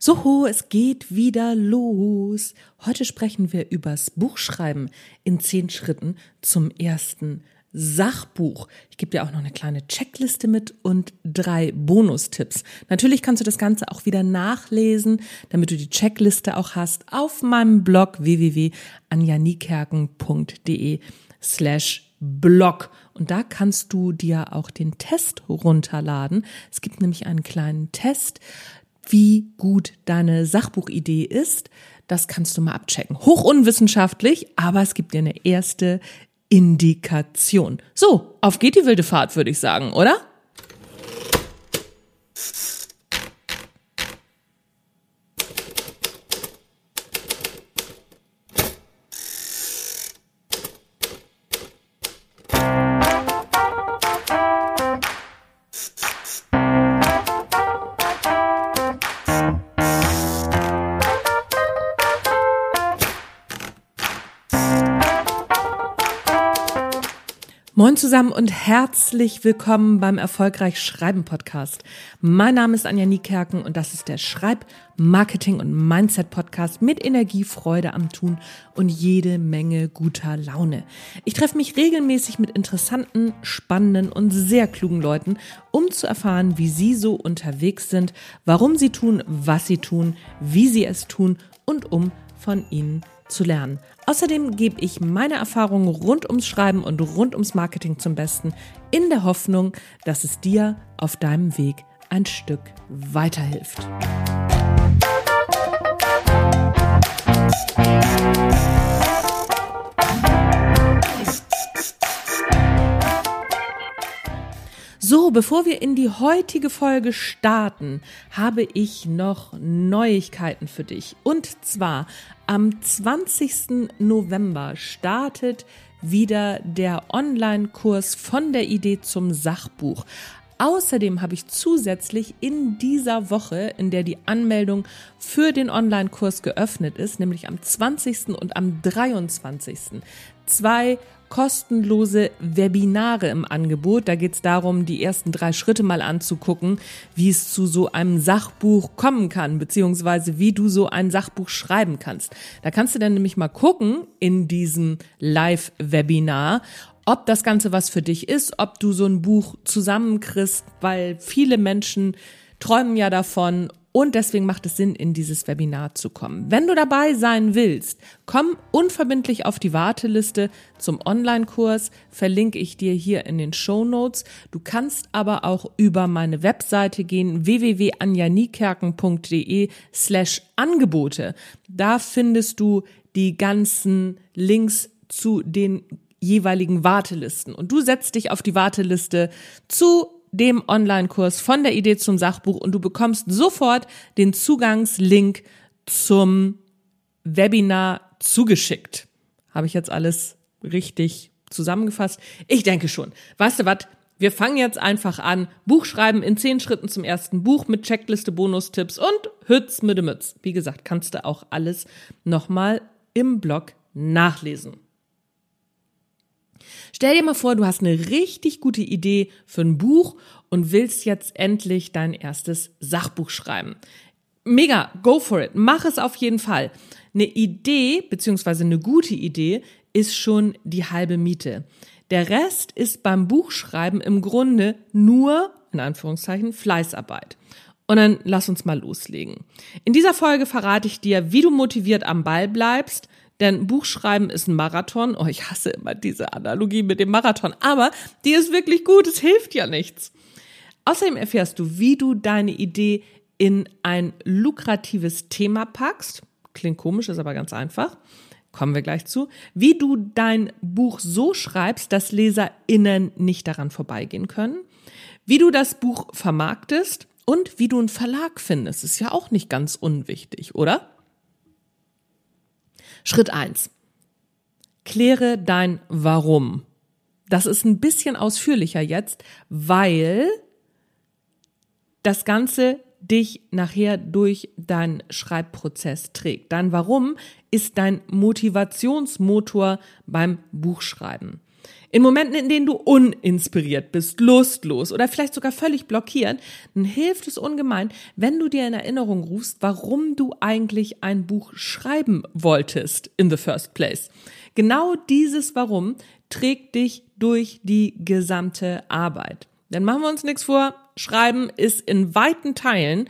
So, es geht wieder los. Heute sprechen wir übers Buchschreiben in zehn Schritten zum ersten Sachbuch. Ich gebe dir auch noch eine kleine Checkliste mit und drei Bonustipps. Natürlich kannst du das Ganze auch wieder nachlesen, damit du die Checkliste auch hast auf meinem Blog www.anjanikerken.de slash Blog. Und da kannst du dir auch den Test runterladen. Es gibt nämlich einen kleinen Test, wie gut deine Sachbuchidee ist. Das kannst du mal abchecken. Hoch unwissenschaftlich, aber es gibt dir eine erste Indikation. So, auf geht die wilde Fahrt, würde ich sagen, oder? Zusammen und herzlich willkommen beim Erfolgreich Schreiben Podcast. Mein Name ist Anja Niekerken und das ist der Schreib-, Marketing- und Mindset-Podcast mit Energie, Freude am Tun und jede Menge guter Laune. Ich treffe mich regelmäßig mit interessanten, spannenden und sehr klugen Leuten, um zu erfahren, wie sie so unterwegs sind, warum sie tun, was sie tun, wie sie es tun und um von ihnen zu lernen. Außerdem gebe ich meine Erfahrungen rund ums Schreiben und rund ums Marketing zum Besten, in der Hoffnung, dass es dir auf deinem Weg ein Stück weiterhilft. So, bevor wir in die heutige Folge starten, habe ich noch Neuigkeiten für dich. Und zwar am 20. November startet wieder der Online-Kurs von der Idee zum Sachbuch. Außerdem habe ich zusätzlich in dieser Woche, in der die Anmeldung für den Online-Kurs geöffnet ist, nämlich am 20. und am 23. zwei kostenlose Webinare im Angebot. Da geht es darum, die ersten drei Schritte mal anzugucken, wie es zu so einem Sachbuch kommen kann, beziehungsweise wie du so ein Sachbuch schreiben kannst. Da kannst du dann nämlich mal gucken in diesem Live-Webinar, ob das Ganze was für dich ist, ob du so ein Buch zusammenkriegst, weil viele Menschen träumen ja davon und deswegen macht es Sinn, in dieses Webinar zu kommen. Wenn du dabei sein willst, komm unverbindlich auf die Warteliste zum Online-Kurs. Verlinke ich dir hier in den Show Notes. Du kannst aber auch über meine Webseite gehen, www.anjanikerken.de slash Angebote. Da findest du die ganzen Links zu den jeweiligen Wartelisten. Und du setzt dich auf die Warteliste zu dem Online-Kurs von der Idee zum Sachbuch und du bekommst sofort den Zugangslink zum Webinar zugeschickt. Habe ich jetzt alles richtig zusammengefasst? Ich denke schon. Weißt du was? Wir fangen jetzt einfach an. Buchschreiben in zehn Schritten zum ersten Buch mit Checkliste, Bonustipps und Hütz mit dem Mütz. Wie gesagt, kannst du auch alles nochmal im Blog nachlesen. Stell dir mal vor, du hast eine richtig gute Idee für ein Buch und willst jetzt endlich dein erstes Sachbuch schreiben. Mega, go for it. Mach es auf jeden Fall. Eine Idee, beziehungsweise eine gute Idee, ist schon die halbe Miete. Der Rest ist beim Buchschreiben im Grunde nur, in Anführungszeichen, Fleißarbeit. Und dann lass uns mal loslegen. In dieser Folge verrate ich dir, wie du motiviert am Ball bleibst, denn Buchschreiben ist ein Marathon. Oh, ich hasse immer diese Analogie mit dem Marathon. Aber die ist wirklich gut. Es hilft ja nichts. Außerdem erfährst du, wie du deine Idee in ein lukratives Thema packst. Klingt komisch, ist aber ganz einfach. Kommen wir gleich zu. Wie du dein Buch so schreibst, dass LeserInnen nicht daran vorbeigehen können. Wie du das Buch vermarktest und wie du einen Verlag findest. Ist ja auch nicht ganz unwichtig, oder? Schritt eins: Kläre dein Warum. Das ist ein bisschen ausführlicher jetzt, weil das Ganze dich nachher durch deinen Schreibprozess trägt. Dein Warum ist dein Motivationsmotor beim Buchschreiben. In Momenten, in denen du uninspiriert bist, lustlos oder vielleicht sogar völlig blockiert, dann hilft es ungemein, wenn du dir in Erinnerung rufst, warum du eigentlich ein Buch schreiben wolltest in the first place. Genau dieses Warum trägt dich durch die gesamte Arbeit. Dann machen wir uns nichts vor, Schreiben ist in weiten Teilen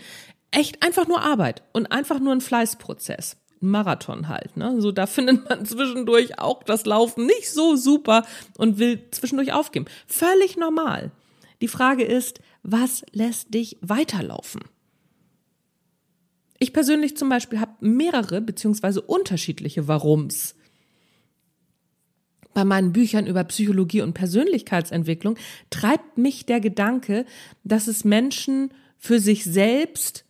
echt einfach nur Arbeit und einfach nur ein Fleißprozess. Marathon halt. Ne? So, da findet man zwischendurch auch das Laufen nicht so super und will zwischendurch aufgeben. Völlig normal. Die Frage ist, was lässt dich weiterlaufen? Ich persönlich zum Beispiel habe mehrere beziehungsweise unterschiedliche Warums. Bei meinen Büchern über Psychologie und Persönlichkeitsentwicklung treibt mich der Gedanke, dass es Menschen für sich selbst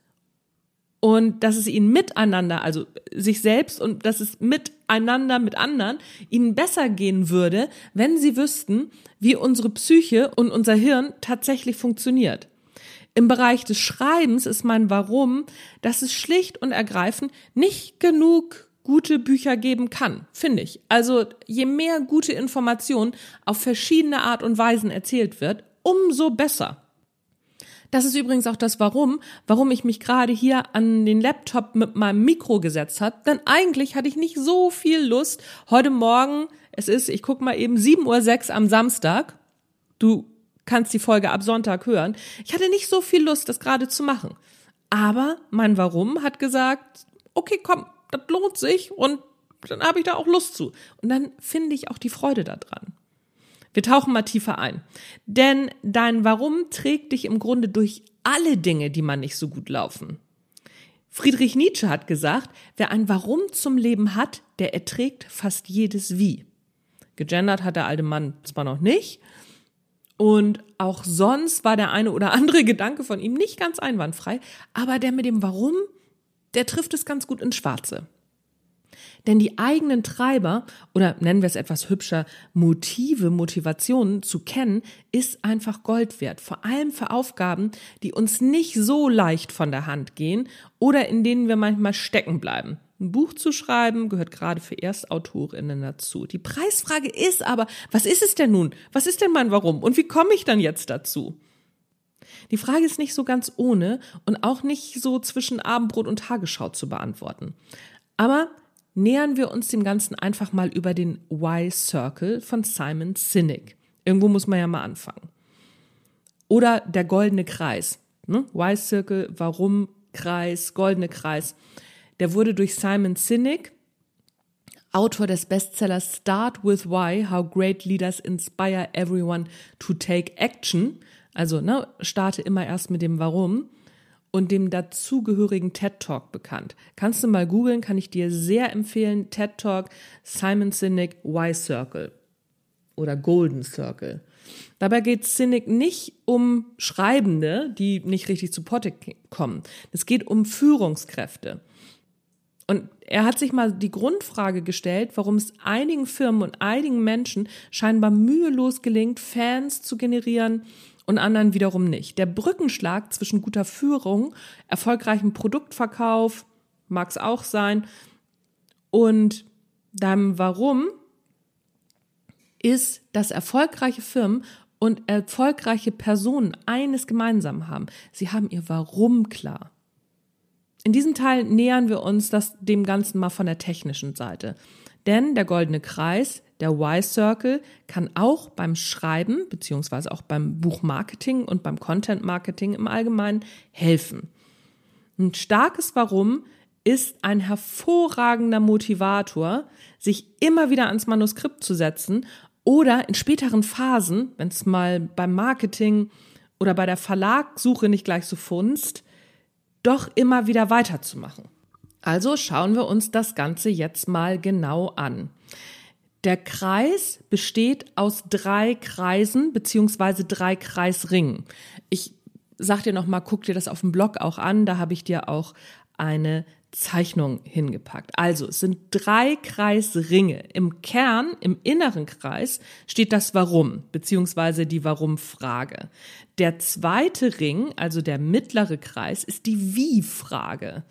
und dass es ihnen miteinander, also sich selbst und dass es miteinander mit anderen ihnen besser gehen würde, wenn sie wüssten, wie unsere Psyche und unser Hirn tatsächlich funktioniert. Im Bereich des Schreibens ist mein Warum, dass es schlicht und ergreifend nicht genug gute Bücher geben kann, finde ich. Also je mehr gute Informationen auf verschiedene Art und Weisen erzählt wird, umso besser. Das ist übrigens auch das Warum, warum ich mich gerade hier an den Laptop mit meinem Mikro gesetzt habe. Denn eigentlich hatte ich nicht so viel Lust. Heute Morgen, es ist, ich guck mal eben, 7.06 Uhr am Samstag. Du kannst die Folge ab Sonntag hören. Ich hatte nicht so viel Lust, das gerade zu machen. Aber mein Warum hat gesagt, okay, komm, das lohnt sich und dann habe ich da auch Lust zu. Und dann finde ich auch die Freude daran. Wir tauchen mal tiefer ein. Denn dein Warum trägt dich im Grunde durch alle Dinge, die man nicht so gut laufen. Friedrich Nietzsche hat gesagt, wer ein Warum zum Leben hat, der erträgt fast jedes Wie. Gegendert hat der alte Mann zwar noch nicht, und auch sonst war der eine oder andere Gedanke von ihm nicht ganz einwandfrei, aber der mit dem Warum, der trifft es ganz gut ins Schwarze. Denn die eigenen Treiber oder nennen wir es etwas hübscher, Motive, Motivationen zu kennen, ist einfach Gold wert. Vor allem für Aufgaben, die uns nicht so leicht von der Hand gehen oder in denen wir manchmal stecken bleiben. Ein Buch zu schreiben gehört gerade für Erstautorinnen dazu. Die Preisfrage ist aber, was ist es denn nun? Was ist denn mein Warum? Und wie komme ich dann jetzt dazu? Die Frage ist nicht so ganz ohne und auch nicht so zwischen Abendbrot und Tagesschau zu beantworten. Aber nähern wir uns dem Ganzen einfach mal über den Y-Circle von Simon Sinek. Irgendwo muss man ja mal anfangen. Oder der goldene Kreis. Ne? Y-Circle, warum Kreis, goldene Kreis. Der wurde durch Simon Sinek, Autor des Bestsellers Start with Why, How Great Leaders Inspire Everyone to Take Action. Also, ne, starte immer erst mit dem Warum und dem dazugehörigen TED Talk bekannt. Kannst du mal googeln, kann ich dir sehr empfehlen. TED Talk Simon Sinek Y Circle oder Golden Circle. Dabei geht Sinek nicht um Schreibende, die nicht richtig zu Potte kommen. Es geht um Führungskräfte. Und er hat sich mal die Grundfrage gestellt, warum es einigen Firmen und einigen Menschen scheinbar mühelos gelingt, Fans zu generieren und anderen wiederum nicht. Der Brückenschlag zwischen guter Führung, erfolgreichem Produktverkauf, mag es auch sein, und deinem Warum ist, dass erfolgreiche Firmen und erfolgreiche Personen eines gemeinsam haben. Sie haben ihr Warum klar. In diesem Teil nähern wir uns das, dem Ganzen mal von der technischen Seite. Denn der goldene Kreis der Y-Circle kann auch beim Schreiben beziehungsweise auch beim Buchmarketing und beim Content-Marketing im Allgemeinen helfen. Ein starkes Warum ist ein hervorragender Motivator, sich immer wieder ans Manuskript zu setzen oder in späteren Phasen, wenn es mal beim Marketing oder bei der Verlagssuche nicht gleich so funzt, doch immer wieder weiterzumachen. Also schauen wir uns das Ganze jetzt mal genau an. Der Kreis besteht aus drei Kreisen beziehungsweise drei Kreisringen. Ich sag dir noch mal, guck dir das auf dem Blog auch an. Da habe ich dir auch eine Zeichnung hingepackt. Also es sind drei Kreisringe. Im Kern, im inneren Kreis steht das Warum beziehungsweise die Warum-Frage. Der zweite Ring, also der mittlere Kreis, ist die Wie-Frage.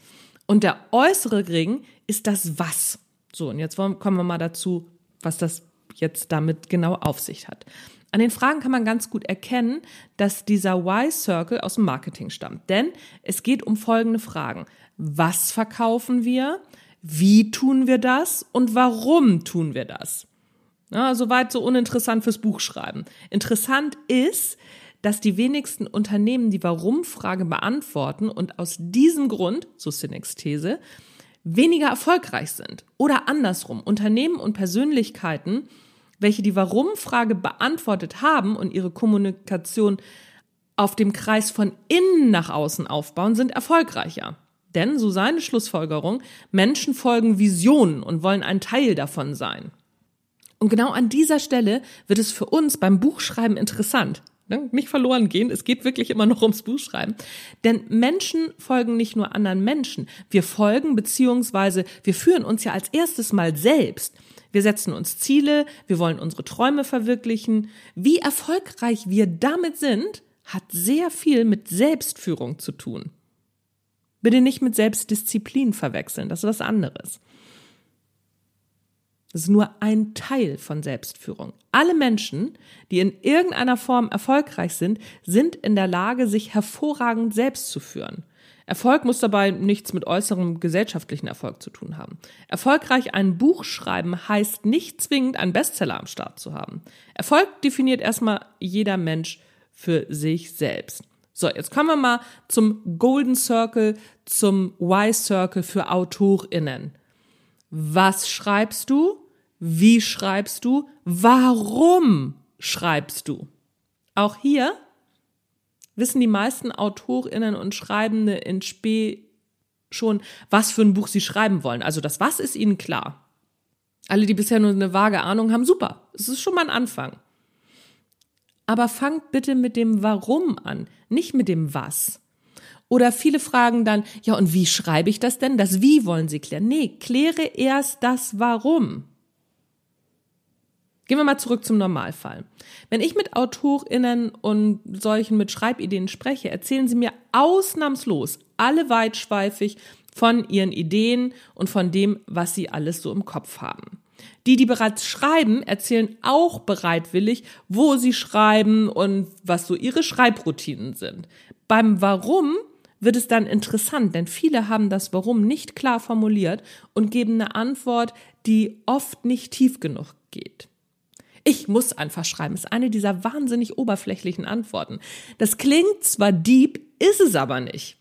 Und der äußere Ring ist das Was. So, und jetzt kommen wir mal dazu, was das jetzt damit genau auf sich hat. An den Fragen kann man ganz gut erkennen, dass dieser Y-Circle aus dem Marketing stammt. Denn es geht um folgende Fragen. Was verkaufen wir? Wie tun wir das? Und warum tun wir das? Ja, soweit so uninteressant fürs Buchschreiben. Interessant ist, dass die wenigsten Unternehmen die Warum-Frage beantworten und aus diesem Grund, so Cynics These, weniger erfolgreich sind. Oder andersrum, Unternehmen und Persönlichkeiten, welche die Warum-Frage beantwortet haben und ihre Kommunikation auf dem Kreis von innen nach außen aufbauen, sind erfolgreicher. Denn, so seine Schlussfolgerung, Menschen folgen Visionen und wollen ein Teil davon sein. Und genau an dieser Stelle wird es für uns beim Buchschreiben interessant. Ne? Nicht verloren gehen, es geht wirklich immer noch ums Buchschreiben. Denn Menschen folgen nicht nur anderen Menschen, wir folgen beziehungsweise wir führen uns ja als erstes mal selbst. Wir setzen uns Ziele, wir wollen unsere Träume verwirklichen. Wie erfolgreich wir damit sind, hat sehr viel mit Selbstführung zu tun. Bitte nicht mit Selbstdisziplin verwechseln, das ist was anderes. Das ist nur ein Teil von Selbstführung. Alle Menschen, die in irgendeiner Form erfolgreich sind, sind in der Lage, sich hervorragend selbst zu führen. Erfolg muss dabei nichts mit äußerem gesellschaftlichen Erfolg zu tun haben. Erfolgreich ein Buch schreiben heißt nicht zwingend einen Bestseller am Start zu haben. Erfolg definiert erstmal jeder Mensch für sich selbst. So, jetzt kommen wir mal zum Golden Circle, zum Y-Circle für AutorInnen. Was schreibst du? Wie schreibst du? Warum schreibst du? Auch hier wissen die meisten AutorInnen und Schreibende in Spee schon, was für ein Buch sie schreiben wollen. Also das Was ist ihnen klar. Alle, die bisher nur eine vage Ahnung haben, super. Es ist schon mal ein Anfang. Aber fangt bitte mit dem Warum an, nicht mit dem Was. Oder viele fragen dann, ja, und wie schreibe ich das denn? Das Wie wollen sie klären. Nee, kläre erst das Warum. Gehen wir mal zurück zum Normalfall. Wenn ich mit AutorInnen und solchen mit Schreibideen spreche, erzählen sie mir ausnahmslos alle weitschweifig von ihren Ideen und von dem, was sie alles so im Kopf haben. Die, die bereits schreiben, erzählen auch bereitwillig, wo sie schreiben und was so ihre Schreibroutinen sind. Beim Warum wird es dann interessant, denn viele haben das Warum nicht klar formuliert und geben eine Antwort, die oft nicht tief genug geht. Ich muss einfach schreiben, ist eine dieser wahnsinnig oberflächlichen Antworten. Das klingt zwar deep, ist es aber nicht.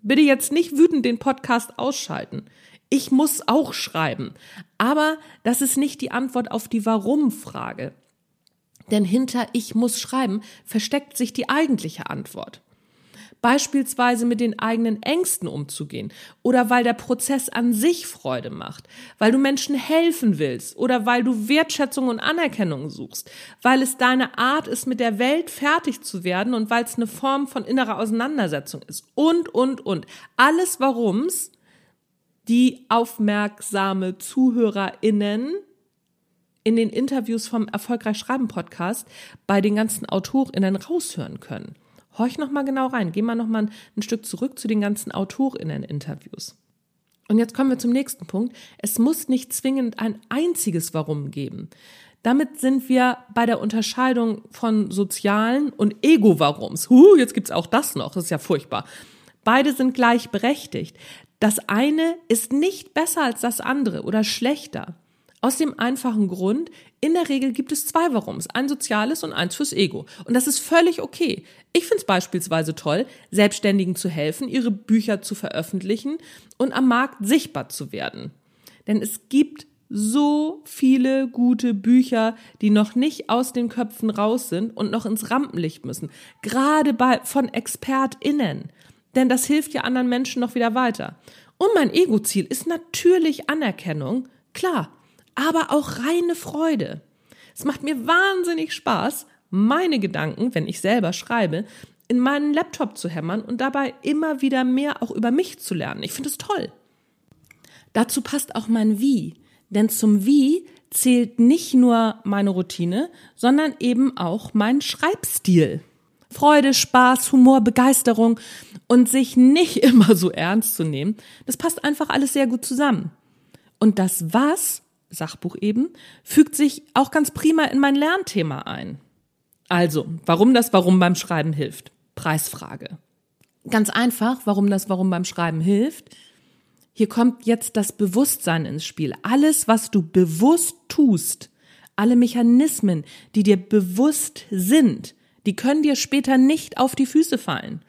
Bitte jetzt nicht wütend den Podcast ausschalten. Ich muss auch schreiben. Aber das ist nicht die Antwort auf die Warum-Frage. Denn hinter ich muss schreiben versteckt sich die eigentliche Antwort beispielsweise mit den eigenen Ängsten umzugehen oder weil der Prozess an sich Freude macht, weil du Menschen helfen willst oder weil du Wertschätzung und Anerkennung suchst, weil es deine Art ist, mit der Welt fertig zu werden und weil es eine Form von innerer Auseinandersetzung ist und, und, und. Alles, warum's die aufmerksame ZuhörerInnen in den Interviews vom Erfolgreich Schreiben Podcast bei den ganzen AutorInnen raushören können. Horch noch mal genau rein. Geh mal noch mal ein, ein Stück zurück zu den ganzen AutorInnen-Interviews. Und jetzt kommen wir zum nächsten Punkt. Es muss nicht zwingend ein einziges Warum geben. Damit sind wir bei der Unterscheidung von sozialen und Ego-Warums. Huh, jetzt gibt's auch das noch. Das ist ja furchtbar. Beide sind gleichberechtigt. Das eine ist nicht besser als das andere oder schlechter. Aus dem einfachen Grund, in der Regel gibt es zwei Warums, ein soziales und eins fürs Ego. Und das ist völlig okay. Ich finde es beispielsweise toll, Selbstständigen zu helfen, ihre Bücher zu veröffentlichen und am Markt sichtbar zu werden. Denn es gibt so viele gute Bücher, die noch nicht aus den Köpfen raus sind und noch ins Rampenlicht müssen. Gerade bei, von ExpertInnen. Denn das hilft ja anderen Menschen noch wieder weiter. Und mein Ego-Ziel ist natürlich Anerkennung. Klar, aber auch reine Freude. Es macht mir wahnsinnig Spaß, meine Gedanken, wenn ich selber schreibe, in meinen Laptop zu hämmern und dabei immer wieder mehr auch über mich zu lernen. Ich finde es toll. Dazu passt auch mein Wie, denn zum Wie zählt nicht nur meine Routine, sondern eben auch mein Schreibstil. Freude, Spaß, Humor, Begeisterung und sich nicht immer so ernst zu nehmen, das passt einfach alles sehr gut zusammen. Und das Was Sachbuch eben, fügt sich auch ganz prima in mein Lernthema ein. Also, warum das Warum beim Schreiben hilft. Preisfrage. Ganz einfach, warum das Warum beim Schreiben hilft. Hier kommt jetzt das Bewusstsein ins Spiel. Alles, was du bewusst tust, alle Mechanismen, die dir bewusst sind, die können dir später nicht auf die Füße fallen.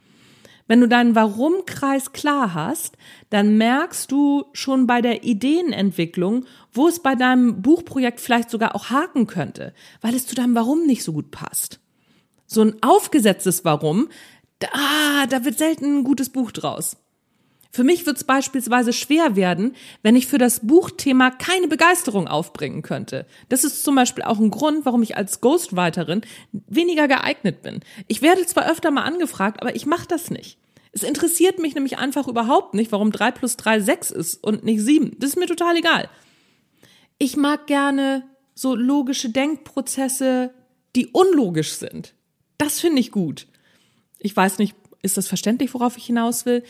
Wenn du deinen Warum-Kreis klar hast, dann merkst du schon bei der Ideenentwicklung, wo es bei deinem Buchprojekt vielleicht sogar auch haken könnte, weil es zu deinem Warum nicht so gut passt. So ein aufgesetztes Warum, da, da wird selten ein gutes Buch draus. Für mich wird es beispielsweise schwer werden, wenn ich für das Buchthema keine Begeisterung aufbringen könnte. Das ist zum Beispiel auch ein Grund, warum ich als Ghostwriterin weniger geeignet bin. Ich werde zwar öfter mal angefragt, aber ich mache das nicht. Es interessiert mich nämlich einfach überhaupt nicht, warum drei plus drei sechs ist und nicht sieben. Das ist mir total egal. Ich mag gerne so logische Denkprozesse, die unlogisch sind. Das finde ich gut. Ich weiß nicht, ist das verständlich, worauf ich hinaus will?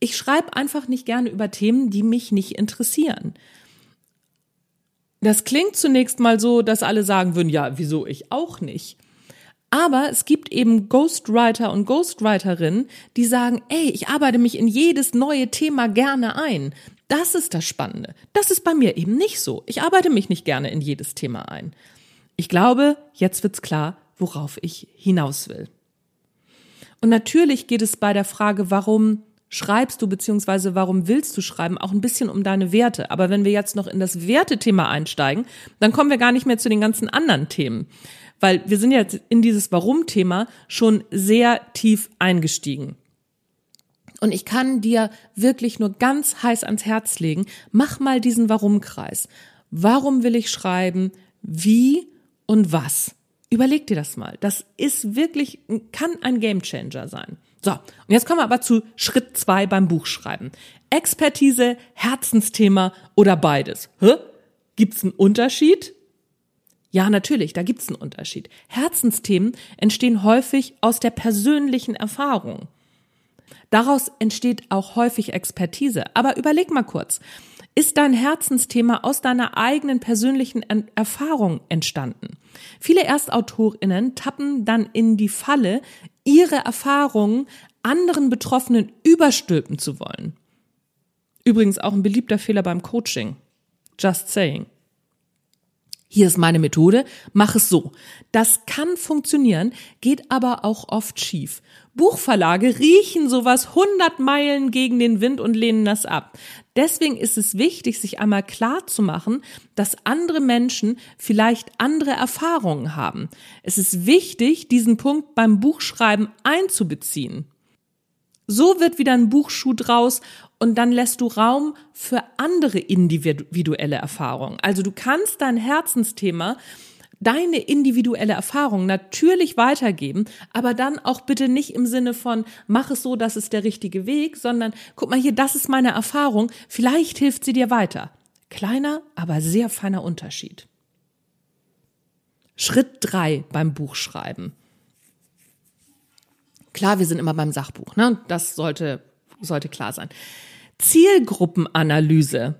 Ich schreibe einfach nicht gerne über Themen, die mich nicht interessieren. Das klingt zunächst mal so, dass alle sagen würden, ja, wieso ich auch nicht. Aber es gibt eben Ghostwriter und Ghostwriterinnen, die sagen, ey, ich arbeite mich in jedes neue Thema gerne ein. Das ist das Spannende. Das ist bei mir eben nicht so. Ich arbeite mich nicht gerne in jedes Thema ein. Ich glaube, jetzt wird's klar, worauf ich hinaus will. Und natürlich geht es bei der Frage, warum schreibst du beziehungsweise warum willst du schreiben, auch ein bisschen um deine Werte. Aber wenn wir jetzt noch in das Wertethema einsteigen, dann kommen wir gar nicht mehr zu den ganzen anderen Themen. Weil wir sind jetzt in dieses Warum-Thema schon sehr tief eingestiegen. Und ich kann dir wirklich nur ganz heiß ans Herz legen, mach mal diesen Warum-Kreis. Warum will ich schreiben? Wie und was? Überleg dir das mal. Das ist wirklich, kann ein Gamechanger sein. So, und jetzt kommen wir aber zu Schritt zwei beim Buchschreiben. Expertise, Herzensthema oder beides. Hä? Gibt's einen Unterschied? Ja, natürlich, da gibt's einen Unterschied. Herzensthemen entstehen häufig aus der persönlichen Erfahrung. Daraus entsteht auch häufig Expertise. Aber überleg mal kurz. Ist dein Herzensthema aus deiner eigenen persönlichen Erfahrung entstanden? Viele Erstautorinnen tappen dann in die Falle, ihre Erfahrungen anderen Betroffenen überstülpen zu wollen. Übrigens auch ein beliebter Fehler beim Coaching. Just saying. Hier ist meine Methode, mach es so. Das kann funktionieren, geht aber auch oft schief. Buchverlage riechen sowas 100 Meilen gegen den Wind und lehnen das ab. Deswegen ist es wichtig, sich einmal klar zu machen, dass andere Menschen vielleicht andere Erfahrungen haben. Es ist wichtig, diesen Punkt beim Buchschreiben einzubeziehen. So wird wieder ein Buchschuh draus und dann lässt du Raum für andere individuelle Erfahrungen. Also du kannst dein Herzensthema deine individuelle Erfahrung natürlich weitergeben, aber dann auch bitte nicht im Sinne von, mach es so, das ist der richtige Weg, sondern guck mal hier, das ist meine Erfahrung, vielleicht hilft sie dir weiter. Kleiner, aber sehr feiner Unterschied. Schritt drei beim Buchschreiben. Klar, wir sind immer beim Sachbuch, ne? Das sollte, sollte klar sein. Zielgruppenanalyse.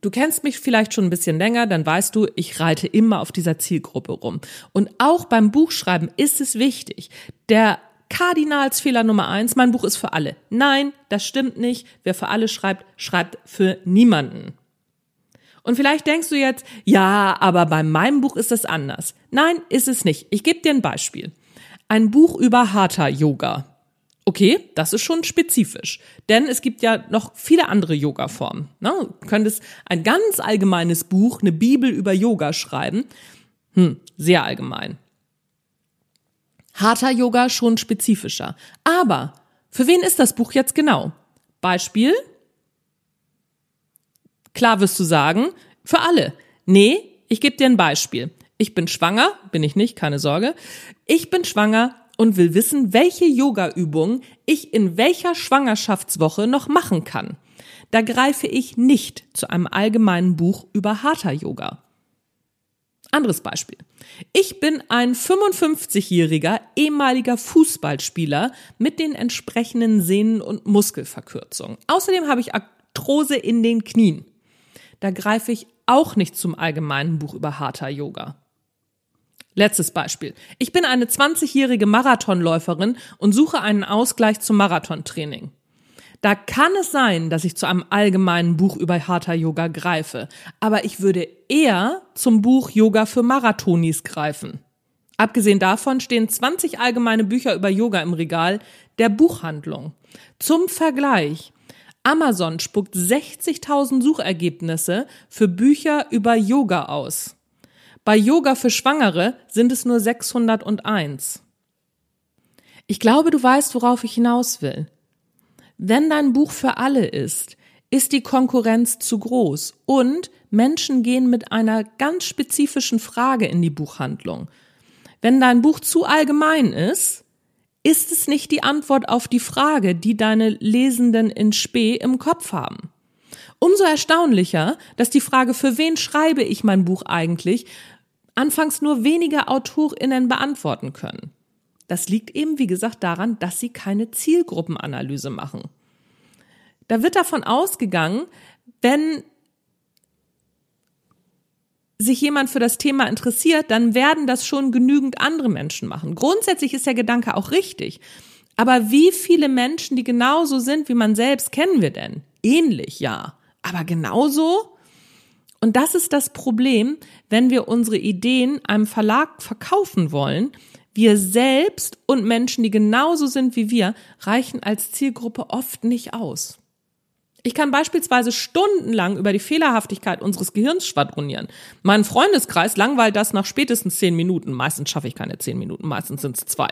Du kennst mich vielleicht schon ein bisschen länger, dann weißt du, ich reite immer auf dieser Zielgruppe rum. Und auch beim Buchschreiben ist es wichtig. Der Kardinalsfehler Nummer eins, mein Buch ist für alle. Nein, das stimmt nicht. Wer für alle schreibt, schreibt für niemanden. Und vielleicht denkst du jetzt, ja, aber bei meinem Buch ist es anders. Nein, ist es nicht. Ich gebe dir ein Beispiel. Ein Buch über Hatha Yoga. Okay, das ist schon spezifisch, denn es gibt ja noch viele andere Yoga-Formen. Ne? Du könntest ein ganz allgemeines Buch, eine Bibel über Yoga schreiben. Hm, sehr allgemein. Hatha Yoga schon spezifischer. Aber für wen ist das Buch jetzt genau? Beispiel? Klar wirst du sagen, für alle. Nee, ich gebe dir ein Beispiel. Ich bin schwanger, bin ich nicht, keine Sorge. Ich bin schwanger und will wissen, welche Yoga-Übungen ich in welcher Schwangerschaftswoche noch machen kann. Da greife ich nicht zu einem allgemeinen Buch über Hatha Yoga. Anderes Beispiel. Ich bin ein 55-jähriger ehemaliger Fußballspieler mit den entsprechenden Sehnen- und Muskelverkürzungen. Außerdem habe ich Arthrose in den Knien. Da greife ich auch nicht zum allgemeinen Buch über Hatha Yoga. Letztes Beispiel. Ich bin eine 20-jährige Marathonläuferin und suche einen Ausgleich zum Marathontraining. Da kann es sein, dass ich zu einem allgemeinen Buch über Hatha Yoga greife, aber ich würde eher zum Buch Yoga für Marathonis greifen. Abgesehen davon stehen 20 allgemeine Bücher über Yoga im Regal der Buchhandlung. Zum Vergleich. Amazon spuckt 60.000 Suchergebnisse für Bücher über Yoga aus. Bei Yoga für Schwangere sind es nur 601. Ich glaube, du weißt, worauf ich hinaus will. Wenn dein Buch für alle ist, ist die Konkurrenz zu groß und Menschen gehen mit einer ganz spezifischen Frage in die Buchhandlung. Wenn dein Buch zu allgemein ist, ist es nicht die Antwort auf die Frage, die deine Lesenden in Spee im Kopf haben. Umso erstaunlicher, dass die Frage, für wen schreibe ich mein Buch eigentlich, anfangs nur wenige AutorInnen beantworten können. Das liegt eben, wie gesagt, daran, dass sie keine Zielgruppenanalyse machen. Da wird davon ausgegangen, wenn sich jemand für das Thema interessiert, dann werden das schon genügend andere Menschen machen. Grundsätzlich ist der Gedanke auch richtig. Aber wie viele Menschen, die genauso sind wie man selbst, kennen wir denn? Ähnlich, ja. Aber genauso? Und das ist das Problem, wenn wir unsere Ideen einem Verlag verkaufen wollen, wir selbst und Menschen, die genauso sind wie wir, reichen als Zielgruppe oft nicht aus. Ich kann beispielsweise stundenlang über die Fehlerhaftigkeit unseres Gehirns schwadronieren. Mein Freundeskreis langweilt das nach spätestens zehn Minuten. Meistens schaffe ich keine zehn Minuten, meistens sind es zwei.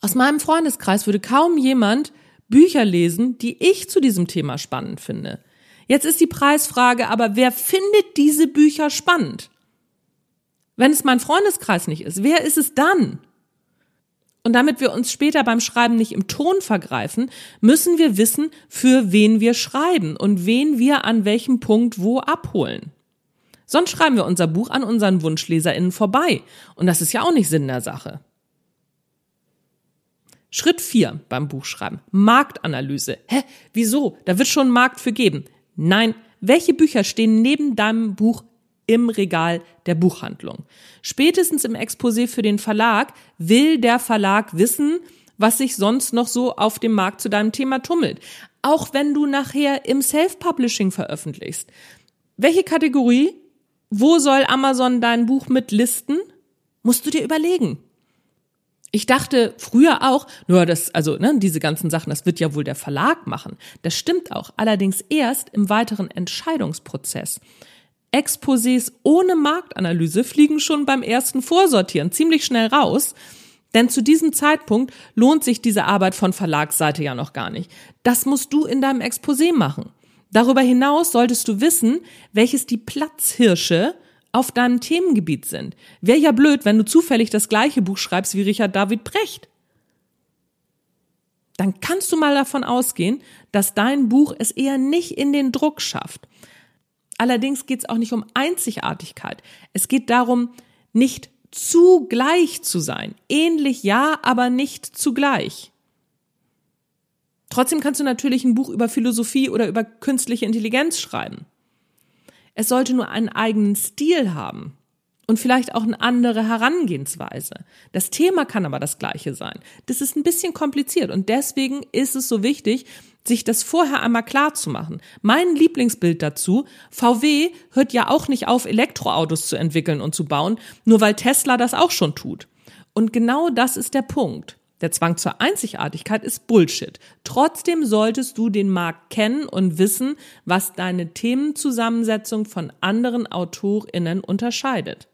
Aus meinem Freundeskreis würde kaum jemand Bücher lesen, die ich zu diesem Thema spannend finde. Jetzt ist die Preisfrage aber, wer findet diese Bücher spannend? Wenn es mein Freundeskreis nicht ist, wer ist es dann? Und damit wir uns später beim Schreiben nicht im Ton vergreifen, müssen wir wissen, für wen wir schreiben und wen wir an welchem Punkt wo abholen. Sonst schreiben wir unser Buch an unseren WunschleserInnen vorbei. Und das ist ja auch nicht Sinn der Sache. Schritt vier beim Buchschreiben. Marktanalyse. Hä? Wieso? Da wird schon Markt für geben. Nein. Welche Bücher stehen neben deinem Buch im Regal der Buchhandlung. Spätestens im Exposé für den Verlag will der Verlag wissen, was sich sonst noch so auf dem Markt zu deinem Thema tummelt. Auch wenn du nachher im Self-Publishing veröffentlichst. Welche Kategorie? Wo soll Amazon dein Buch mit listen? Musst du dir überlegen. Ich dachte früher auch, nur das, also ne, diese ganzen Sachen, das wird ja wohl der Verlag machen. Das stimmt auch, allerdings erst im weiteren Entscheidungsprozess. Exposés ohne Marktanalyse fliegen schon beim ersten Vorsortieren ziemlich schnell raus. Denn zu diesem Zeitpunkt lohnt sich diese Arbeit von Verlagsseite ja noch gar nicht. Das musst du in deinem Exposé machen. Darüber hinaus solltest du wissen, welches die Platzhirsche auf deinem Themengebiet sind. Wäre ja blöd, wenn du zufällig das gleiche Buch schreibst wie Richard David Brecht. Dann kannst du mal davon ausgehen, dass dein Buch es eher nicht in den Druck schafft. Allerdings geht es auch nicht um Einzigartigkeit. Es geht darum, nicht zugleich zu sein. Ähnlich ja, aber nicht zugleich. Trotzdem kannst du natürlich ein Buch über Philosophie oder über künstliche Intelligenz schreiben. Es sollte nur einen eigenen Stil haben und vielleicht auch eine andere Herangehensweise. Das Thema kann aber das gleiche sein. Das ist ein bisschen kompliziert und deswegen ist es so wichtig, sich das vorher einmal klar zu machen. Mein Lieblingsbild dazu, VW hört ja auch nicht auf, Elektroautos zu entwickeln und zu bauen, nur weil Tesla das auch schon tut. Und genau das ist der Punkt. Der Zwang zur Einzigartigkeit ist Bullshit. Trotzdem solltest du den Markt kennen und wissen, was deine Themenzusammensetzung von anderen AutorInnen unterscheidet.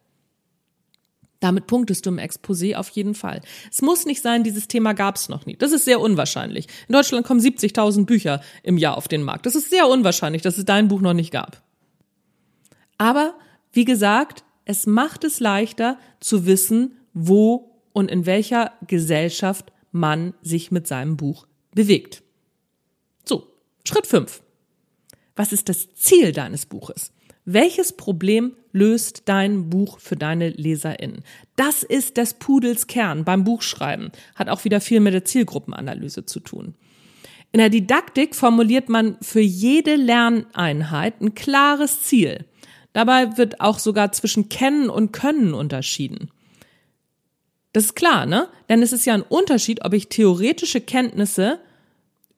Damit punktest du im Exposé auf jeden Fall. Es muss nicht sein, dieses Thema gab es noch nie. Das ist sehr unwahrscheinlich. In Deutschland kommen 70.000 Bücher im Jahr auf den Markt. Das ist sehr unwahrscheinlich, dass es dein Buch noch nicht gab. Aber, wie gesagt, es macht es leichter zu wissen, wo und in welcher Gesellschaft man sich mit seinem Buch bewegt. So, Schritt 5. Was ist das Ziel deines Buches? Welches Problem löst dein Buch für deine LeserInnen? Das ist des Pudels Kern beim Buchschreiben. Hat auch wieder viel mit der Zielgruppenanalyse zu tun. In der Didaktik formuliert man für jede Lerneinheit ein klares Ziel. Dabei wird auch sogar zwischen Kennen und Können unterschieden. Das ist klar, ne? Denn es ist ja ein Unterschied, ob ich theoretische Kenntnisse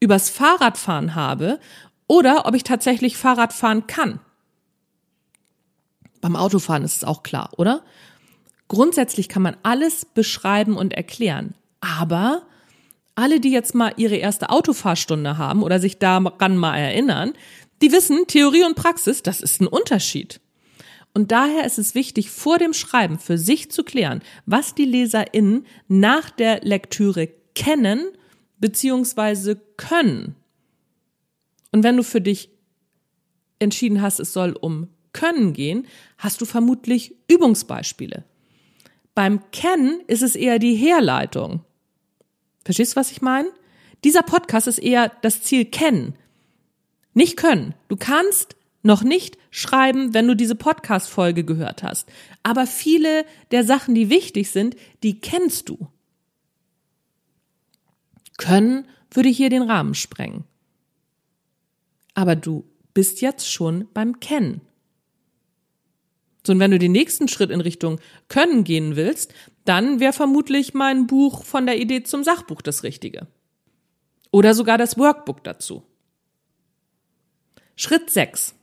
übers Fahrradfahren habe oder ob ich tatsächlich Fahrrad fahren kann. Beim Autofahren ist es auch klar, oder? Grundsätzlich kann man alles beschreiben und erklären. Aber alle, die jetzt mal ihre erste Autofahrstunde haben oder sich daran mal erinnern, die wissen, Theorie und Praxis, das ist ein Unterschied. Und daher ist es wichtig, vor dem Schreiben für sich zu klären, was die LeserInnen nach der Lektüre kennen bzw. können. Und wenn du für dich entschieden hast, es soll um Können gehen, hast du vermutlich Übungsbeispiele. Beim Kennen ist es eher die Herleitung. Verstehst du, was ich meine? Dieser Podcast ist eher das Ziel kennen, nicht können. Du kannst noch nicht schreiben, wenn du diese Podcast-Folge gehört hast. Aber viele der Sachen, die wichtig sind, die kennst du. Können würde hier den Rahmen sprengen. Aber du bist jetzt schon beim Kennen. So, und wenn du den nächsten Schritt in Richtung Können gehen willst, dann wäre vermutlich mein Buch von der Idee zum Sachbuch das Richtige. Oder sogar das Workbook dazu. Schritt 6.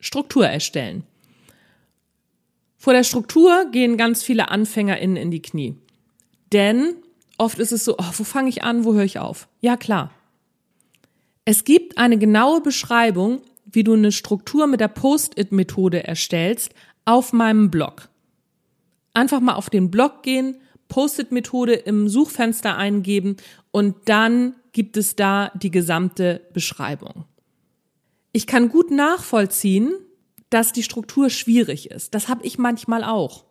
Struktur erstellen. Vor der Struktur gehen ganz viele AnfängerInnen in die Knie. Denn oft ist es so, oh, wo fange ich an, wo höre ich auf? Ja, klar. Es gibt eine genaue Beschreibung, wie du eine Struktur mit der Post-it-Methode erstellst auf meinem Blog. Einfach mal auf den Blog gehen, Post-it-Methode im Suchfenster eingeben und dann gibt es da die gesamte Beschreibung. Ich kann gut nachvollziehen, dass die Struktur schwierig ist. Das habe ich manchmal auch.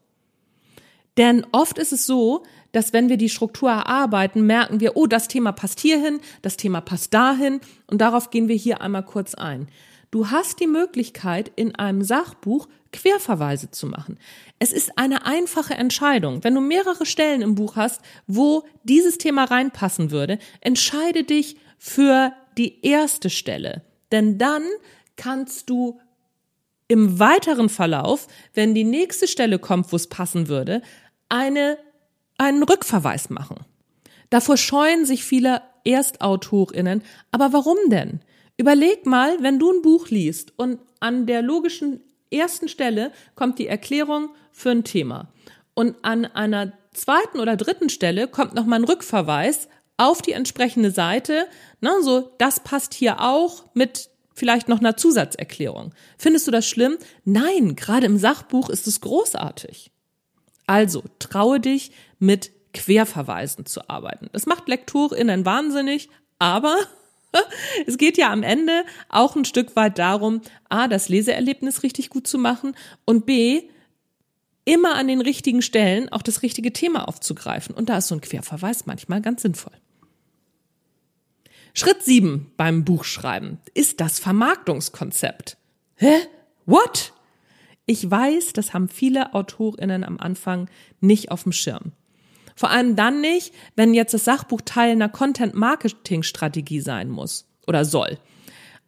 Denn oft ist es so, dass wenn wir die Struktur erarbeiten, merken wir, oh, das Thema passt hierhin, das Thema passt dahin und darauf gehen wir hier einmal kurz ein. Du hast die Möglichkeit, in einem Sachbuch Querverweise zu machen. Es ist eine einfache Entscheidung. Wenn du mehrere Stellen im Buch hast, wo dieses Thema reinpassen würde, entscheide dich für die erste Stelle. Denn dann kannst du im weiteren Verlauf, wenn die nächste Stelle kommt, wo es passen würde, eine, einen Rückverweis machen. Davor scheuen sich viele ErstautorInnen. Aber warum denn? Überleg mal, wenn du ein Buch liest und an der logischen ersten Stelle kommt die Erklärung für ein Thema und an einer zweiten oder dritten Stelle kommt nochmal ein Rückverweis auf die entsprechende Seite, ne, so das passt hier auch mit vielleicht noch einer Zusatzerklärung. Findest du das schlimm? Nein, gerade im Sachbuch ist es großartig. Also traue dich mit Querverweisen zu arbeiten. Das macht LektorInnen wahnsinnig, aber es geht ja am Ende auch ein Stück weit darum, A, das Leseerlebnis richtig gut zu machen und B, immer an den richtigen Stellen auch das richtige Thema aufzugreifen. Und da ist so ein Querverweis manchmal ganz sinnvoll. Schritt sieben beim Buchschreiben ist das Vermarktungskonzept. Hä? What? Ich weiß, das haben viele AutorInnen am Anfang nicht auf dem Schirm. Vor allem dann nicht, wenn jetzt das Sachbuch Teil einer Content-Marketing-Strategie sein muss oder soll.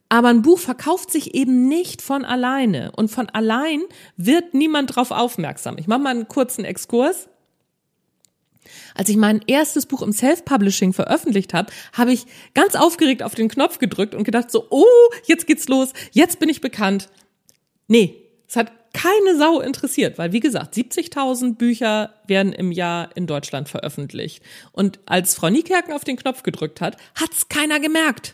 Aber ein Buch verkauft sich eben nicht von alleine und von allein wird niemand drauf aufmerksam. Ich mache mal einen kurzen Exkurs. Als ich mein erstes Buch im Self-Publishing veröffentlicht habe, habe ich ganz aufgeregt auf den Knopf gedrückt und gedacht so, oh, jetzt geht's los, jetzt bin ich bekannt. Nee, es hat keine Sau interessiert, weil wie gesagt, 70.000 Bücher werden im Jahr in Deutschland veröffentlicht. Und als Frau Niekerken auf den Knopf gedrückt hat, hat's keiner gemerkt.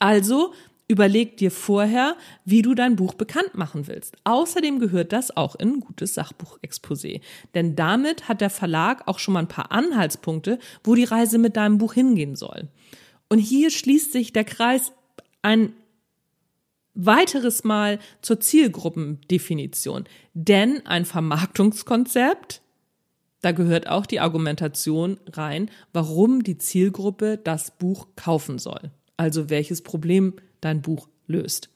Also überleg dir vorher, wie du dein Buch bekannt machen willst. Außerdem gehört das auch in ein gutes Sachbuchexposé. Denn damit hat der Verlag auch schon mal ein paar Anhaltspunkte, wo die Reise mit deinem Buch hingehen soll. Und hier schließt sich der Kreis ein weiteres Mal zur Zielgruppendefinition. Denn ein Vermarktungskonzept, da gehört auch die Argumentation rein, warum die Zielgruppe das Buch kaufen soll. Also welches Problem dein Buch löst.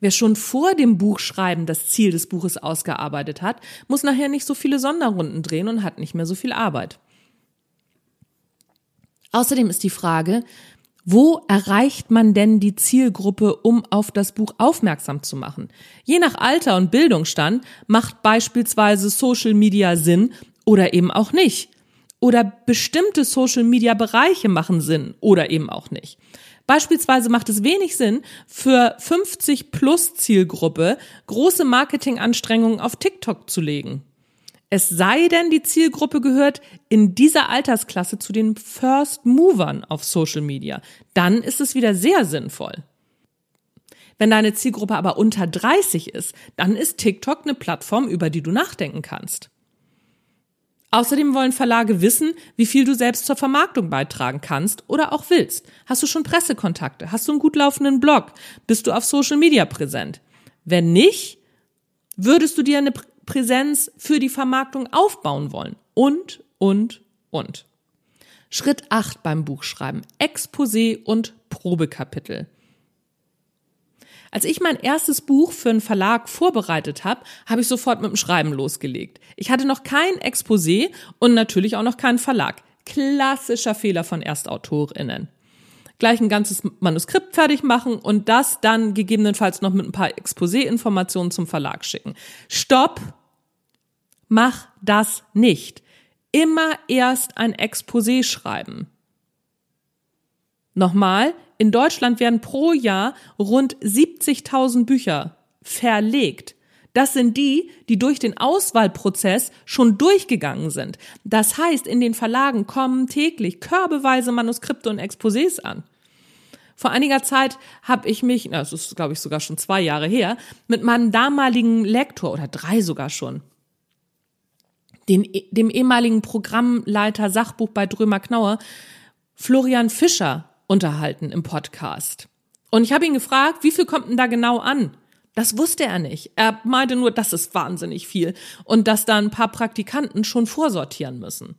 Wer schon vor dem Buchschreiben das Ziel des Buches ausgearbeitet hat, muss nachher nicht so viele Sonderrunden drehen und hat nicht mehr so viel Arbeit. Außerdem ist die Frage, wo erreicht man denn die Zielgruppe, um auf das Buch aufmerksam zu machen? Je nach Alter und Bildungsstand macht beispielsweise Social Media Sinn oder eben auch nicht. Oder bestimmte Social Media Bereiche machen Sinn oder eben auch nicht. Beispielsweise macht es wenig Sinn, für 50 plus Zielgruppe große Marketinganstrengungen auf TikTok zu legen. Es sei denn, die Zielgruppe gehört in dieser Altersklasse zu den First Movern auf Social Media. Dann ist es wieder sehr sinnvoll. Wenn deine Zielgruppe aber unter 30 ist, dann ist TikTok eine Plattform, über die du nachdenken kannst. Außerdem wollen Verlage wissen, wie viel du selbst zur Vermarktung beitragen kannst oder auch willst. Hast du schon Pressekontakte? Hast du einen gut laufenden Blog? Bist du auf Social Media präsent? Wenn nicht, würdest du dir eine Präsenz für die Vermarktung aufbauen wollen? Und, und, und. Schritt 8 beim Buchschreiben. Exposé und Probekapitel. Als ich mein erstes Buch für einen Verlag vorbereitet habe, habe ich sofort mit dem Schreiben losgelegt. Ich hatte noch kein Exposé und natürlich auch noch keinen Verlag. Klassischer Fehler von Erstautorinnen. Gleich ein ganzes Manuskript fertig machen und das dann gegebenenfalls noch mit ein paar Exposé-Informationen zum Verlag schicken. Stopp! Mach das nicht. Immer erst ein Exposé schreiben. Nochmal, in Deutschland werden pro Jahr rund 70.000 Bücher verlegt. Das sind die, die durch den Auswahlprozess schon durchgegangen sind. Das heißt, in den Verlagen kommen täglich körbeweise Manuskripte und Exposés an. Vor einiger Zeit habe ich mich, das ist glaube ich sogar schon zwei Jahre her, mit meinem damaligen Lektor oder drei sogar schon, den, dem ehemaligen Programmleiter Sachbuch bei Drömer Knauer, Florian Fischer, unterhalten im Podcast. Und ich habe ihn gefragt, wie viel kommt denn da genau an? Das wusste er nicht. Er meinte nur, das ist wahnsinnig viel und dass da ein paar Praktikanten schon vorsortieren müssen.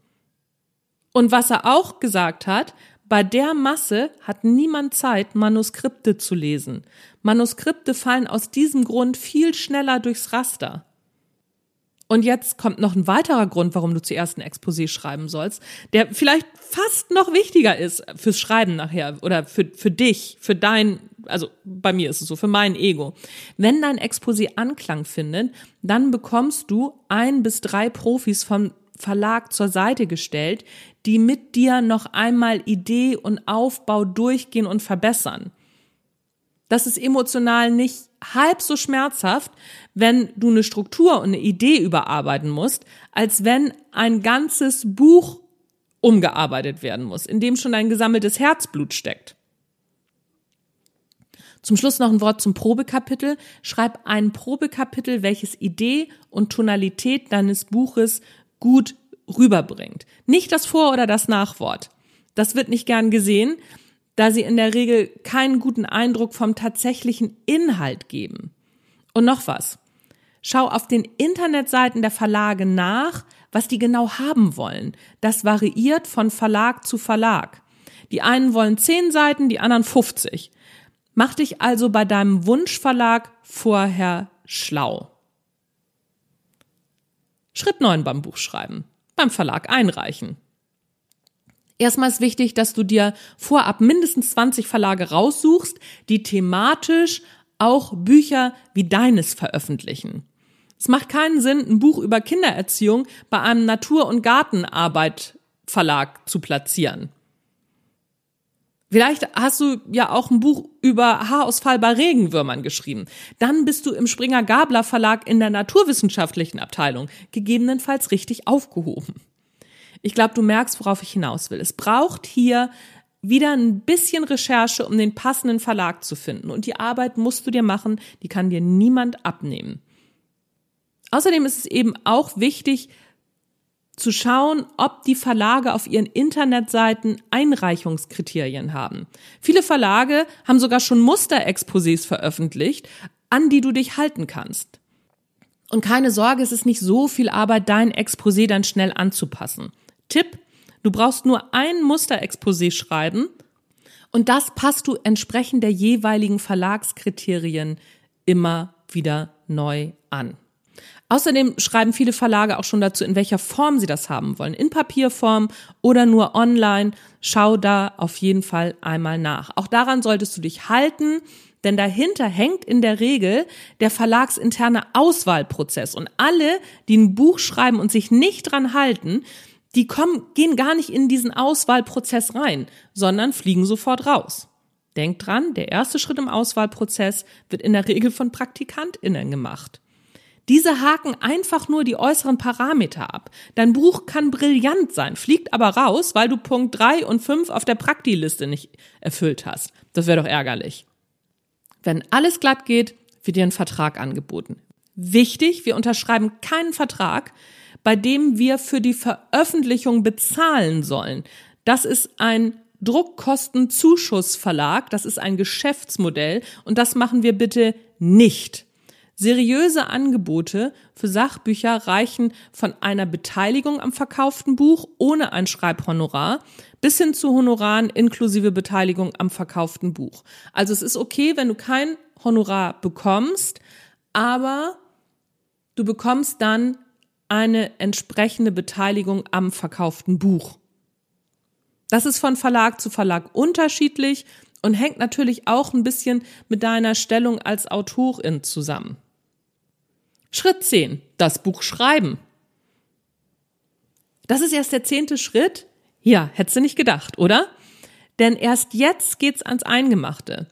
Und was er auch gesagt hat, bei der Masse hat niemand Zeit, Manuskripte zu lesen. Manuskripte fallen aus diesem Grund viel schneller durchs Raster. Und jetzt kommt noch ein weiterer Grund, warum du zuerst ein Exposé schreiben sollst, der vielleicht fast noch wichtiger ist fürs Schreiben nachher oder für, für dich, für dein, also bei mir ist es so, für mein Ego. Wenn dein Exposé Anklang findet, dann bekommst du ein bis drei Profis vom Verlag zur Seite gestellt, die mit dir noch einmal Idee und Aufbau durchgehen und verbessern. Das ist emotional nicht halb so schmerzhaft, wenn du eine Struktur und eine Idee überarbeiten musst, als wenn ein ganzes Buch umgearbeitet werden muss, in dem schon ein gesammeltes Herzblut steckt. Zum Schluss noch ein Wort zum Probekapitel. Schreib ein Probekapitel, welches Idee und Tonalität deines Buches gut rüberbringt. Nicht das Vor- oder das Nachwort. Das wird nicht gern gesehen, da sie in der Regel keinen guten Eindruck vom tatsächlichen Inhalt geben. Und noch was. Schau auf den Internetseiten der Verlage nach, was die genau haben wollen. Das variiert von Verlag zu Verlag. Die einen wollen zehn Seiten, die anderen 50. Mach dich also bei deinem Wunschverlag vorher schlau. Schritt 9 beim Buchschreiben. Beim Verlag einreichen. Erstmal ist wichtig, dass du dir vorab mindestens 20 Verlage raussuchst, die thematisch auch Bücher wie deines veröffentlichen. Es macht keinen Sinn, ein Buch über Kindererziehung bei einem Natur- und Gartenarbeit Verlag zu platzieren. Vielleicht hast du ja auch ein Buch über Haarausfall bei Regenwürmern geschrieben. Dann bist du im Springer Gabler Verlag in der naturwissenschaftlichen Abteilung gegebenenfalls richtig aufgehoben. Ich glaube, du merkst, worauf ich hinaus will. Es braucht hier wieder ein bisschen Recherche, um den passenden Verlag zu finden. Und die Arbeit musst du dir machen, die kann dir niemand abnehmen. Außerdem ist es eben auch wichtig, zu schauen, ob die Verlage auf ihren Internetseiten Einreichungskriterien haben. Viele Verlage haben sogar schon Musterexposés veröffentlicht, an die du dich halten kannst. Und keine Sorge, es ist nicht so viel Arbeit, dein Exposé dann schnell anzupassen. Tipp, du brauchst nur ein Musterexposé schreiben und das passt du entsprechend der jeweiligen Verlagskriterien immer wieder neu an. Außerdem schreiben viele Verlage auch schon dazu, in welcher Form sie das haben wollen. In Papierform oder nur online. Schau da auf jeden Fall einmal nach. Auch daran solltest du dich halten, denn dahinter hängt in der Regel der verlagsinterne Auswahlprozess. Und alle, die ein Buch schreiben und sich nicht dran halten, die kommen, gehen gar nicht in diesen Auswahlprozess rein, sondern fliegen sofort raus. Denk dran, der erste Schritt im Auswahlprozess wird in der Regel von PraktikantInnen gemacht. Diese haken einfach nur die äußeren Parameter ab. Dein Buch kann brillant sein, fliegt aber raus, weil du Punkt 3 und 5 auf der Praktiliste nicht erfüllt hast. Das wäre doch ärgerlich. Wenn alles glatt geht, wird dir ein Vertrag angeboten. Wichtig, wir unterschreiben keinen Vertrag, bei dem wir für die Veröffentlichung bezahlen sollen. Das ist ein Druckkostenzuschussverlag, das ist ein Geschäftsmodell und das machen wir bitte nicht. Seriöse Angebote für Sachbücher reichen von einer Beteiligung am verkauften Buch ohne ein Schreibhonorar bis hin zu Honoraren inklusive Beteiligung am verkauften Buch. Also es ist okay, wenn du kein Honorar bekommst, aber du bekommst dann eine entsprechende Beteiligung am verkauften Buch. Das ist von Verlag zu Verlag unterschiedlich und hängt natürlich auch ein bisschen mit deiner Stellung als Autorin zusammen. Schritt 10. Das Buch schreiben. Das ist erst der zehnte Schritt. Ja, hättest du nicht gedacht, oder? Denn erst jetzt geht's ans Eingemachte.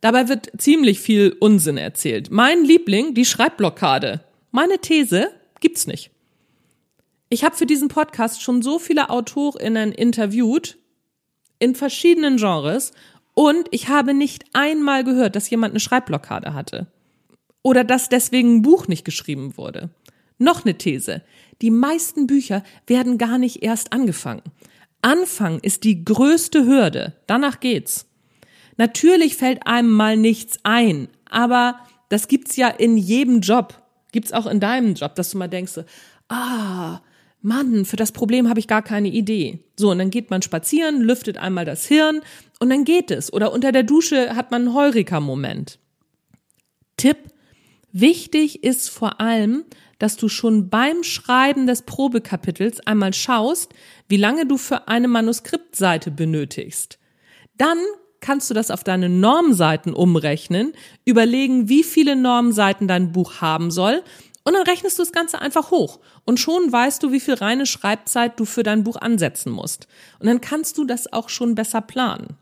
Dabei wird ziemlich viel Unsinn erzählt. Mein Liebling, die Schreibblockade. Meine These gibt's nicht. Ich habe für diesen Podcast schon so viele AutorInnen interviewt in verschiedenen Genres und ich habe nicht einmal gehört, dass jemand eine Schreibblockade hatte oder dass deswegen ein Buch nicht geschrieben wurde. Noch eine These. Die meisten Bücher werden gar nicht erst angefangen. Anfang ist die größte Hürde. Danach geht's. Natürlich fällt einem mal nichts ein, aber das gibt's ja in jedem Job. Gibt's auch in deinem Job, dass du mal denkst, ah, Mann, für das Problem habe ich gar keine Idee. So, und dann geht man spazieren, lüftet einmal das Hirn und dann geht es. Oder unter der Dusche hat man einen Heureka-Moment. Tipp, Wichtig ist vor allem, dass du schon beim Schreiben des Probekapitels einmal schaust, wie lange du für eine Manuskriptseite benötigst. Dann kannst du das auf deine Normseiten umrechnen, überlegen, wie viele Normseiten dein Buch haben soll und dann rechnest du das Ganze einfach hoch und schon weißt du, wie viel reine Schreibzeit du für dein Buch ansetzen musst. Und dann kannst du das auch schon besser planen.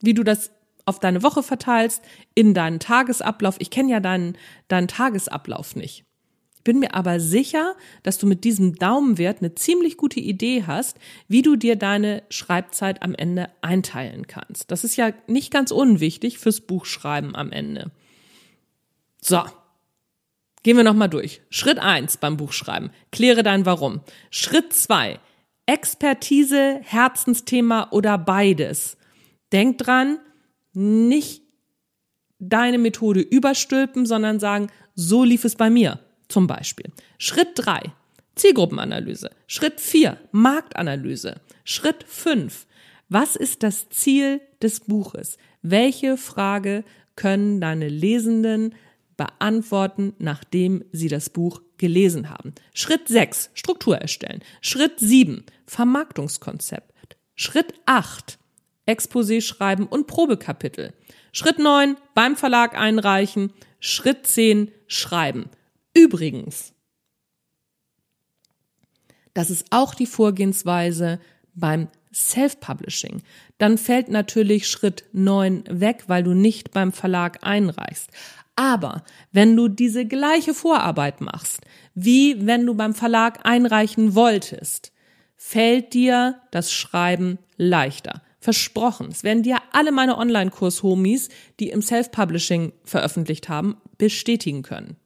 Wie du das auf deine Woche verteilst, in deinen Tagesablauf. Ich kenne ja deinen, deinen Tagesablauf nicht. Bin mir aber sicher, dass du mit diesem Daumenwert eine ziemlich gute Idee hast, wie du dir deine Schreibzeit am Ende einteilen kannst. Das ist ja nicht ganz unwichtig fürs Buchschreiben am Ende. So. Gehen wir nochmal durch. Schritt eins beim Buchschreiben. Kläre dein Warum. Schritt zwei Expertise, Herzensthema oder beides. Denk dran, nicht deine Methode überstülpen, sondern sagen, so lief es bei mir zum Beispiel. Schritt drei Zielgruppenanalyse. Schritt vier Marktanalyse. Schritt fünf Was ist das Ziel des Buches? Welche Frage können deine Lesenden beantworten, nachdem sie das Buch gelesen haben? Schritt sechs Struktur erstellen. Schritt sieben Vermarktungskonzept. Schritt acht Exposé schreiben und Probekapitel. Schritt 9, beim Verlag einreichen. Schritt 10, schreiben. Übrigens, das ist auch die Vorgehensweise beim Self-Publishing. Dann fällt natürlich Schritt 9 weg, weil du nicht beim Verlag einreichst. Aber wenn du diese gleiche Vorarbeit machst, wie wenn du beim Verlag einreichen wolltest, fällt dir das Schreiben leichter. Versprochen. Es werden dir alle meine Online-Kurs-Homies, die im Self-Publishing veröffentlicht haben, bestätigen können.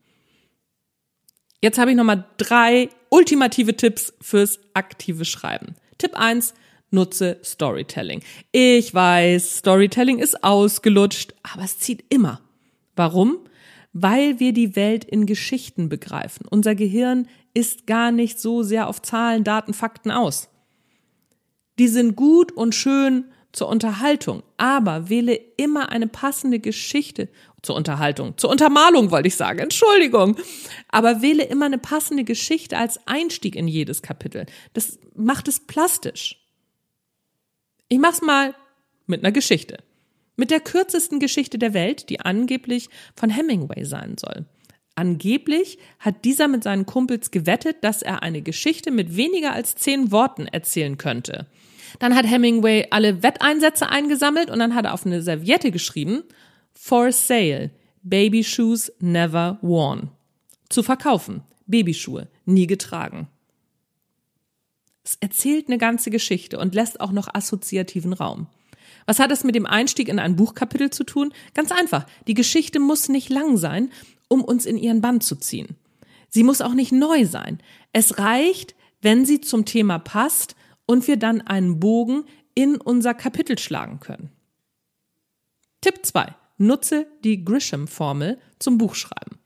Jetzt habe ich nochmal drei ultimative Tipps fürs aktive Schreiben. Tipp eins: nutze Storytelling. Ich weiß, Storytelling ist ausgelutscht, aber es zieht immer. Warum? Weil wir die Welt in Geschichten begreifen. Unser Gehirn ist gar nicht so sehr auf Zahlen, Daten, Fakten aus die sind gut und schön zur Unterhaltung, aber wähle immer eine passende Geschichte zur Unterhaltung, zur Untermalung wollte ich sagen, Entschuldigung, aber wähle immer eine passende Geschichte als Einstieg in jedes Kapitel. Das macht es plastisch. Ich mach's mal mit einer Geschichte. Mit der kürzesten Geschichte der Welt, die angeblich von Hemingway sein soll. Angeblich hat dieser mit seinen Kumpels gewettet, dass er eine Geschichte mit weniger als zehn Worten erzählen könnte. Dann hat Hemingway alle Wetteinsätze eingesammelt und dann hat er auf eine Serviette geschrieben, For sale, Baby Shoes never worn. Zu verkaufen, Babyschuhe, nie getragen. Es erzählt eine ganze Geschichte und lässt auch noch assoziativen Raum. Was hat es mit dem Einstieg in ein Buchkapitel zu tun? Ganz einfach. Die Geschichte muss nicht lang sein, um uns in ihren Band zu ziehen. Sie muss auch nicht neu sein. Es reicht, wenn sie zum Thema passt und wir dann einen Bogen in unser Kapitel schlagen können. Tipp 2. Nutze die Grisham-Formel zum Buchschreiben.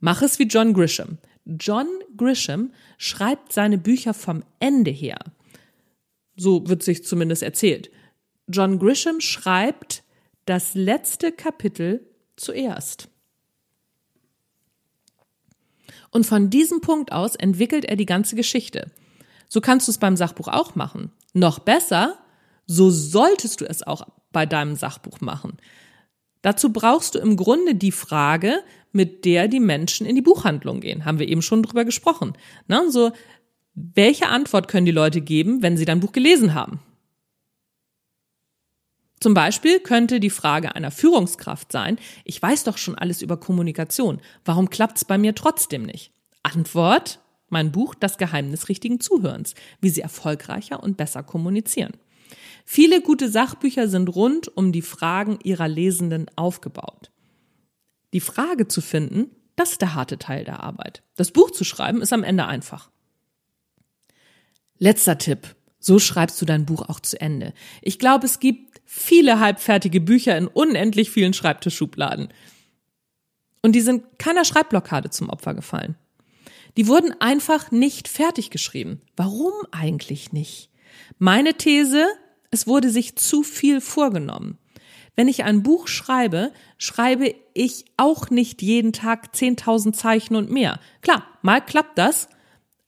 Mach es wie John Grisham. John Grisham schreibt seine Bücher vom Ende her. So wird sich zumindest erzählt. John Grisham schreibt das letzte Kapitel zuerst. Und von diesem Punkt aus entwickelt er die ganze Geschichte. So kannst du es beim Sachbuch auch machen. Noch besser, so solltest du es auch bei deinem Sachbuch machen. Dazu brauchst du im Grunde die Frage, mit der die Menschen in die Buchhandlung gehen. Haben wir eben schon drüber gesprochen. Ne? So, welche Antwort können die Leute geben, wenn sie dein Buch gelesen haben? Zum Beispiel könnte die Frage einer Führungskraft sein, ich weiß doch schon alles über Kommunikation, warum klappt's bei mir trotzdem nicht? Antwort, mein Buch Das Geheimnis richtigen Zuhörens, wie sie erfolgreicher und besser kommunizieren. Viele gute Sachbücher sind rund um die Fragen ihrer Lesenden aufgebaut. Die Frage zu finden, das ist der harte Teil der Arbeit. Das Buch zu schreiben ist am Ende einfach. Letzter Tipp. So schreibst du dein Buch auch zu Ende. Ich glaube, es gibt viele halbfertige Bücher in unendlich vielen Schreibtischschubladen. Und die sind keiner Schreibblockade zum Opfer gefallen. Die wurden einfach nicht fertig geschrieben. Warum eigentlich nicht? Meine These, es wurde sich zu viel vorgenommen. Wenn ich ein Buch schreibe, schreibe ich auch nicht jeden Tag 10.000 Zeichen und mehr. Klar, mal klappt das,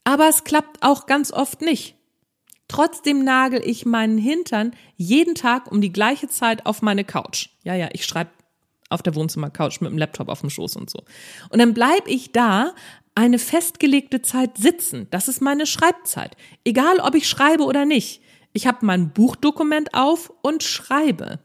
aber es klappt auch ganz oft nicht. Trotzdem nagel ich meinen Hintern jeden Tag um die gleiche Zeit auf meine Couch. Ja, ja, ich schreibe auf der Wohnzimmercouch mit dem Laptop auf dem Schoß und so. Und dann bleib ich da eine festgelegte Zeit sitzen. Das ist meine Schreibzeit. Egal, ob ich schreibe oder nicht. Ich habe mein Buchdokument auf und schreibe.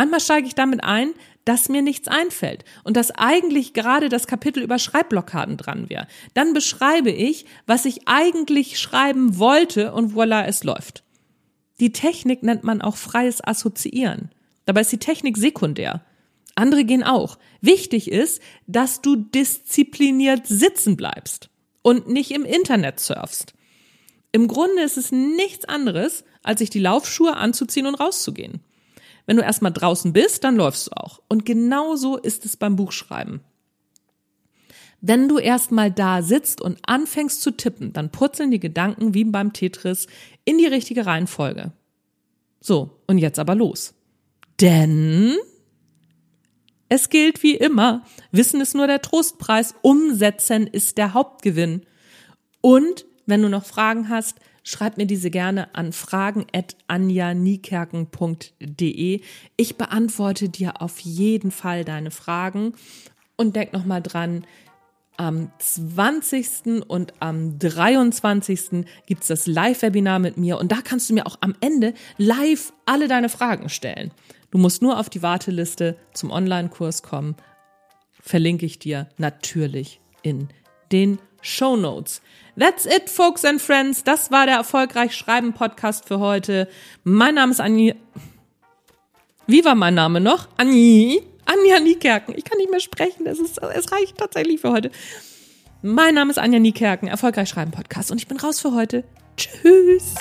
Manchmal steige ich damit ein, dass mir nichts einfällt und dass eigentlich gerade das Kapitel über Schreibblockaden dran wäre. Dann beschreibe ich, was ich eigentlich schreiben wollte und voila, es läuft. Die Technik nennt man auch freies Assoziieren. Dabei ist die Technik sekundär. Andere gehen auch. Wichtig ist, dass du diszipliniert sitzen bleibst und nicht im Internet surfst. Im Grunde ist es nichts anderes, als sich die Laufschuhe anzuziehen und rauszugehen. Wenn du erstmal draußen bist, dann läufst du auch. Und genauso ist es beim Buchschreiben. Wenn du erstmal da sitzt und anfängst zu tippen, dann purzeln die Gedanken wie beim Tetris in die richtige Reihenfolge. So, und jetzt aber los. Denn es gilt wie immer, Wissen ist nur der Trostpreis, Umsetzen ist der Hauptgewinn. Und wenn du noch Fragen hast, schreib mir diese gerne an fragen.anjanikerken.de. Ich beantworte dir auf jeden Fall deine Fragen und denk nochmal dran, am 20. und am 23. gibt's das Live-Webinar mit mir und da kannst du mir auch am Ende live alle deine Fragen stellen. Du musst nur auf die Warteliste zum Online-Kurs kommen. Verlinke ich dir natürlich in den Show Notes. That's it, folks and friends. Das war der Erfolgreich Schreiben Podcast für heute. Mein Name ist Anni. Wie war mein Name noch? Anni. Anja Niekerken. Ich kann nicht mehr sprechen. Es, ist, es reicht tatsächlich für heute. Mein Name ist Anja Niekerken, Erfolgreich Schreiben Podcast. Und ich bin raus für heute. Tschüss.